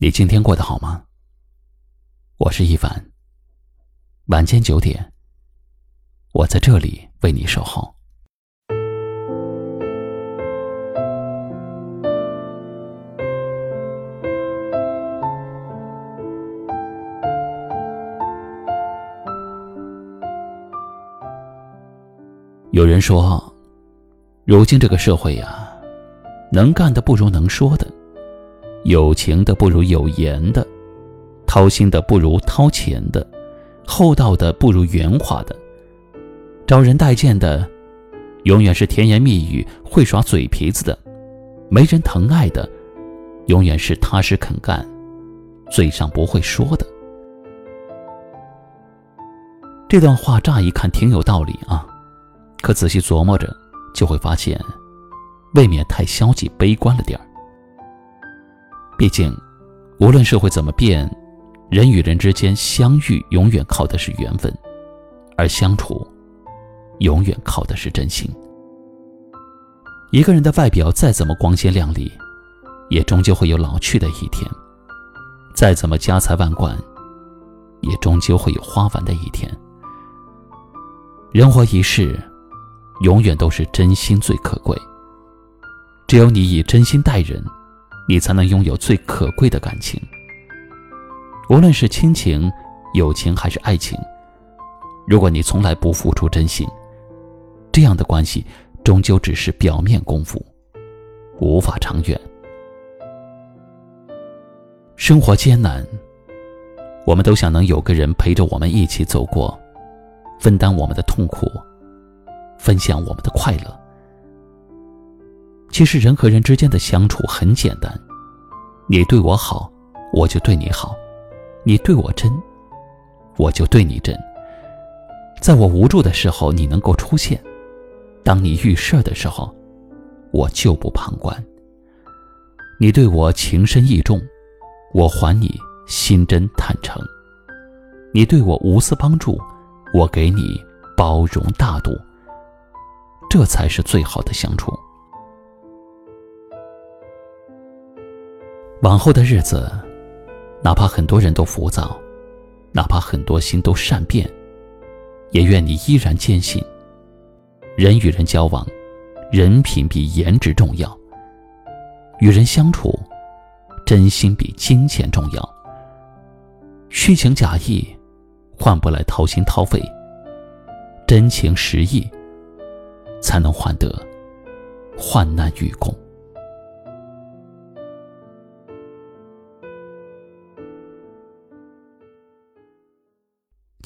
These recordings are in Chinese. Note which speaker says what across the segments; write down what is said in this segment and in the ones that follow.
Speaker 1: 你今天过得好吗？我是一凡。晚间九点，我在这里为你守候。有人说，如今这个社会呀，能干的不如能说的。有情的不如有言的，掏心的不如掏钱的，厚道的不如圆滑的，招人待见的，永远是甜言蜜语、会耍嘴皮子的；没人疼爱的，永远是踏实肯干、嘴上不会说的。这段话乍一看挺有道理啊，可仔细琢磨着，就会发现，未免太消极悲观了点儿。毕竟，无论社会怎么变，人与人之间相遇永远靠的是缘分，而相处，永远靠的是真心。一个人的外表再怎么光鲜亮丽，也终究会有老去的一天；再怎么家财万贯，也终究会有花完的一天。人活一世，永远都是真心最可贵。只有你以真心待人。你才能拥有最可贵的感情，无论是亲情、友情还是爱情。如果你从来不付出真心，这样的关系终究只是表面功夫，无法长远。生活艰难，我们都想能有个人陪着我们一起走过，分担我们的痛苦，分享我们的快乐。其实人和人之间的相处很简单，你对我好，我就对你好；你对我真，我就对你真。在我无助的时候，你能够出现；当你遇事儿的时候，我就不旁观。你对我情深意重，我还你心真坦诚；你对我无私帮助，我给你包容大度。这才是最好的相处。往后的日子，哪怕很多人都浮躁，哪怕很多心都善变，也愿你依然坚信：人与人交往，人品比颜值重要；与人相处，真心比金钱重要。虚情假意换不来掏心掏肺，真情实意才能换得患难与共。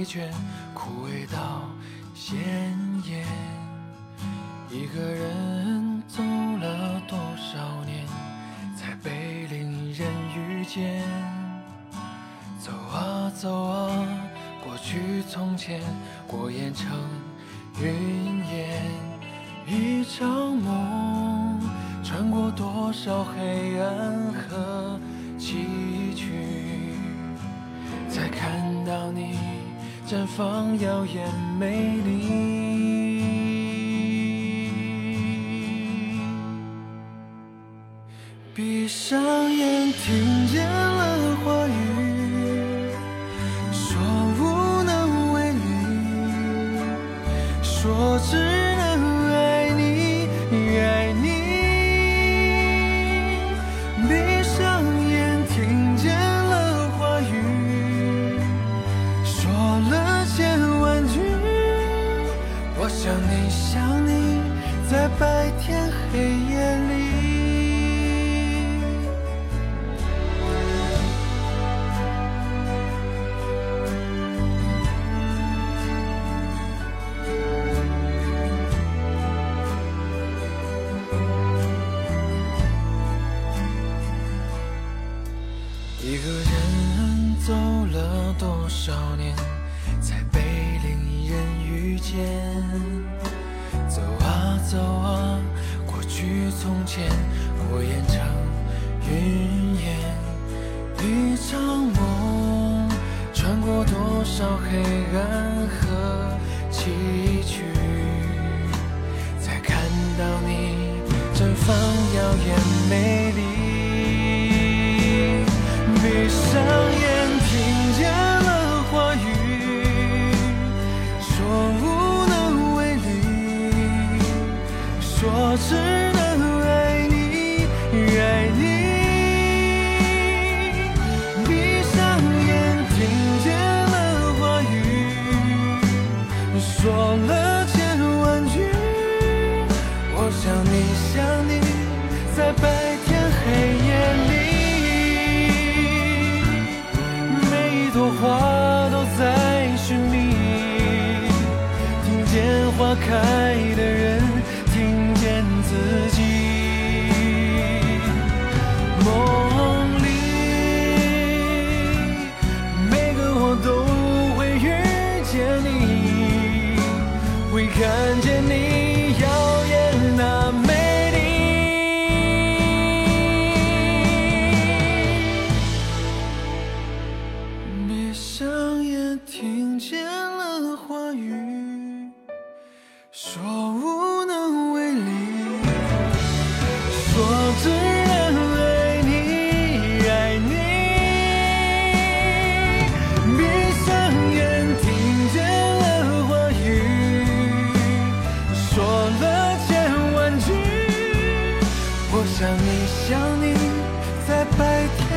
Speaker 2: 疲倦，枯萎到鲜艳。一个人走了多少年，才被另人遇见？走啊走啊，过去从前，过眼成云烟。一场梦，穿过多少黑暗和崎岖，才看到你绽放耀眼美丽。闭上眼，听见方耀眼美丽。闭上眼听见了话语说无能为力说只能爱你爱你。我想你想你在白天黑夜里，每一朵花都在寻觅，听见花开。说了千万句我想你想你在白天